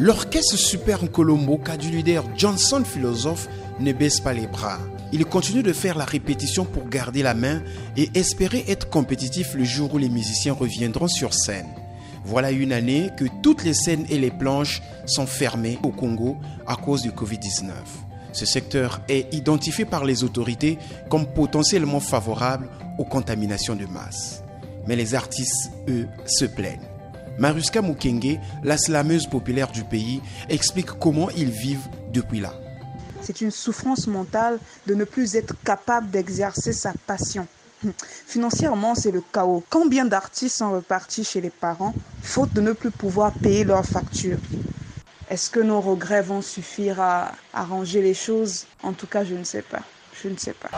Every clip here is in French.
L'orchestre Super Colombo, du leader Johnson Philosophe, ne baisse pas les bras. Il continue de faire la répétition pour garder la main et espérer être compétitif le jour où les musiciens reviendront sur scène. Voilà une année que toutes les scènes et les planches sont fermées au Congo à cause du Covid-19. Ce secteur est identifié par les autorités comme potentiellement favorable aux contaminations de masse. Mais les artistes, eux, se plaignent. Maruska Mukenge, la slameuse populaire du pays, explique comment ils vivent depuis là. C'est une souffrance mentale de ne plus être capable d'exercer sa passion. Financièrement, c'est le chaos. Combien d'artistes sont repartis chez les parents faute de ne plus pouvoir payer leurs factures Est-ce que nos regrets vont suffire à arranger les choses? En tout cas, je ne sais pas. Je ne sais pas.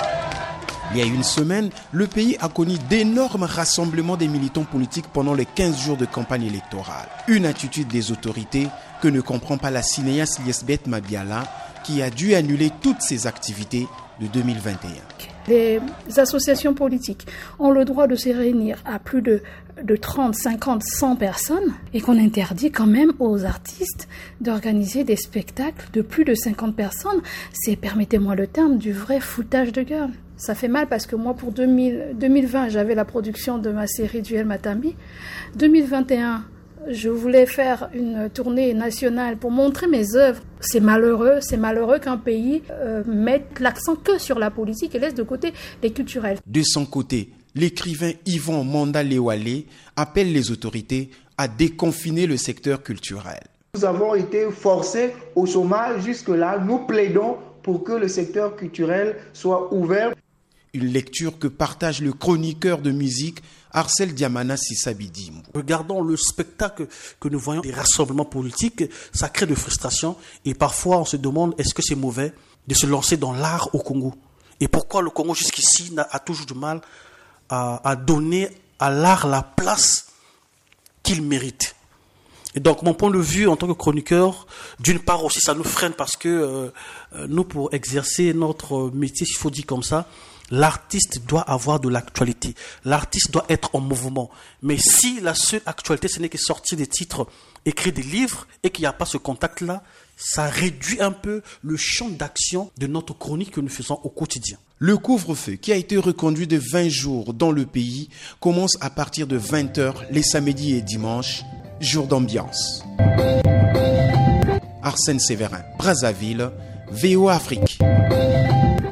Il y a une semaine, le pays a connu d'énormes rassemblements des militants politiques pendant les 15 jours de campagne électorale. Une attitude des autorités que ne comprend pas la cinéaste Liesbeth Mabiala, qui a dû annuler toutes ses activités de 2021. Les associations politiques ont le droit de se réunir à plus de, de 30, 50, 100 personnes et qu'on interdit quand même aux artistes d'organiser des spectacles de plus de 50 personnes. C'est, permettez-moi le terme, du vrai foutage de gueule. Ça fait mal parce que moi, pour 2000, 2020, j'avais la production de ma série Duel Matami. 2021, je voulais faire une tournée nationale pour montrer mes œuvres. C'est malheureux, c'est malheureux qu'un pays euh, mette l'accent que sur la politique et laisse de côté les culturels. De son côté, l'écrivain Yvon Manda appelle les autorités à déconfiner le secteur culturel. Nous avons été forcés au chômage. Jusque-là, nous plaidons pour que le secteur culturel soit ouvert. Une lecture que partage le chroniqueur de musique Arcel Diamana Sissabidi. Regardons le spectacle que nous voyons des rassemblements politiques, ça crée de frustration et parfois on se demande est-ce que c'est mauvais de se lancer dans l'art au Congo? Et pourquoi le Congo jusqu'ici a toujours du mal à, donner à l'art la place qu'il mérite? Et donc, mon point de vue en tant que chroniqueur, d'une part aussi, ça nous freine parce que euh, euh, nous, pour exercer notre métier, il faut dire comme ça, L'artiste doit avoir de l'actualité. L'artiste doit être en mouvement. Mais si la seule actualité, ce n'est que sortir des titres, écrire des livres et qu'il n'y a pas ce contact-là, ça réduit un peu le champ d'action de notre chronique que nous faisons au quotidien. Le couvre-feu qui a été reconduit de 20 jours dans le pays commence à partir de 20h les samedis et dimanches, jour d'ambiance. Arsène Séverin, Brazzaville, VO Afrique.